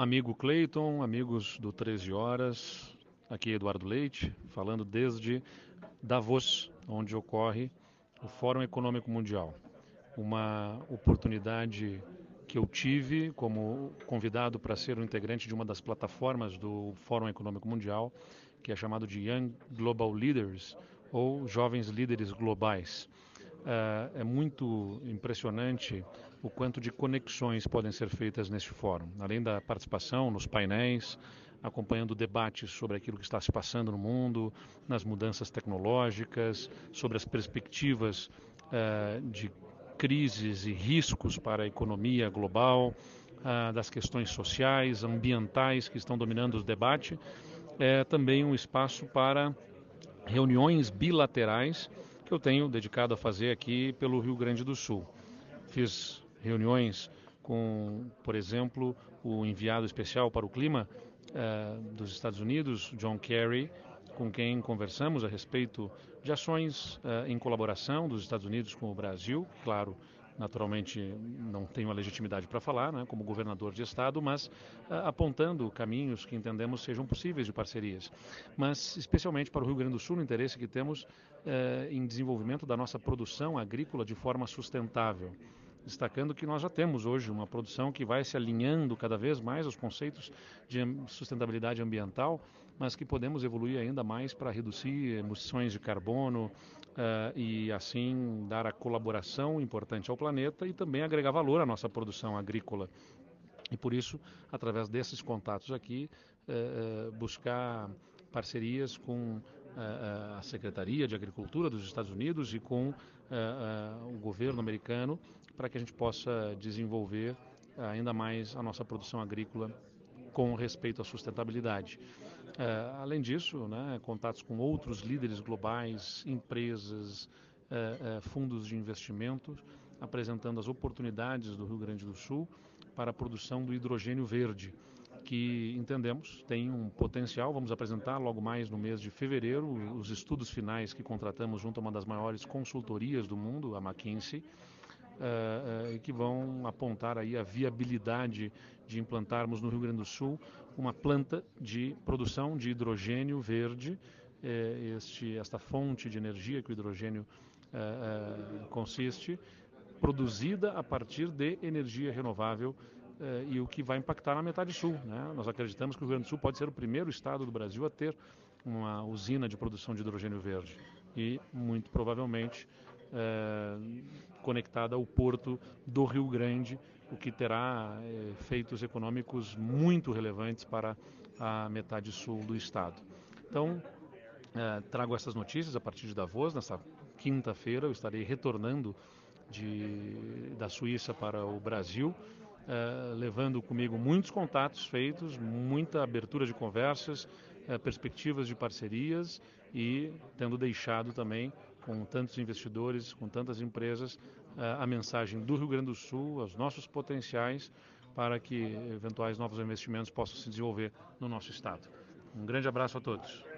Amigo Cleiton, amigos do 13 Horas, aqui Eduardo Leite, falando desde Davos, onde ocorre o Fórum Econômico Mundial. Uma oportunidade que eu tive como convidado para ser um integrante de uma das plataformas do Fórum Econômico Mundial, que é chamado de Young Global Leaders, ou Jovens Líderes Globais. Uh, é muito impressionante o quanto de conexões podem ser feitas neste fórum. Além da participação nos painéis, acompanhando debates sobre aquilo que está se passando no mundo, nas mudanças tecnológicas, sobre as perspectivas uh, de crises e riscos para a economia global, uh, das questões sociais, ambientais que estão dominando o debate. É também um espaço para reuniões bilaterais que eu tenho dedicado a fazer aqui pelo Rio Grande do Sul. Fiz reuniões com, por exemplo, o enviado especial para o clima uh, dos Estados Unidos, John Kerry, com quem conversamos a respeito de ações uh, em colaboração dos Estados Unidos com o Brasil, claro, naturalmente não tenho a legitimidade para falar, né, como governador de estado, mas apontando caminhos que entendemos sejam possíveis de parcerias. Mas especialmente para o Rio Grande do Sul, o interesse que temos uh, em desenvolvimento da nossa produção agrícola de forma sustentável destacando que nós já temos hoje uma produção que vai se alinhando cada vez mais aos conceitos de sustentabilidade ambiental, mas que podemos evoluir ainda mais para reduzir emissões de carbono, uh, e assim dar a colaboração importante ao planeta e também agregar valor à nossa produção agrícola. E por isso, através desses contatos aqui, uh, buscar parcerias com a Secretaria de Agricultura dos Estados Unidos e com o governo americano para que a gente possa desenvolver ainda mais a nossa produção agrícola com respeito à sustentabilidade. Uh, além disso, né, contatos com outros líderes globais, empresas, uh, uh, fundos de investimento, apresentando as oportunidades do Rio Grande do Sul para a produção do hidrogênio verde, que entendemos tem um potencial. Vamos apresentar logo mais no mês de fevereiro os estudos finais que contratamos junto a uma das maiores consultorias do mundo, a McKinsey uh, uh, que vão apontar aí a viabilidade de implantarmos no Rio Grande do Sul uma planta de produção de hidrogênio verde, eh, este, esta fonte de energia que o hidrogênio consiste, produzida a partir de energia renovável e o que vai impactar na metade sul. Né? Nós acreditamos que o Rio Grande do Sul pode ser o primeiro estado do Brasil a ter uma usina de produção de hidrogênio verde e muito provavelmente é, conectada ao porto do Rio Grande, o que terá efeitos econômicos muito relevantes para a metade sul do estado. Então, é, trago essas notícias a partir de Davos. Nessa quinta-feira eu estarei retornando de, da Suíça para o Brasil, é, levando comigo muitos contatos feitos, muita abertura de conversas, perspectivas de parcerias e tendo deixado também com tantos investidores, com tantas empresas, eh, a mensagem do Rio Grande do Sul, aos nossos potenciais, para que eventuais novos investimentos possam se desenvolver no nosso estado. Um grande abraço a todos.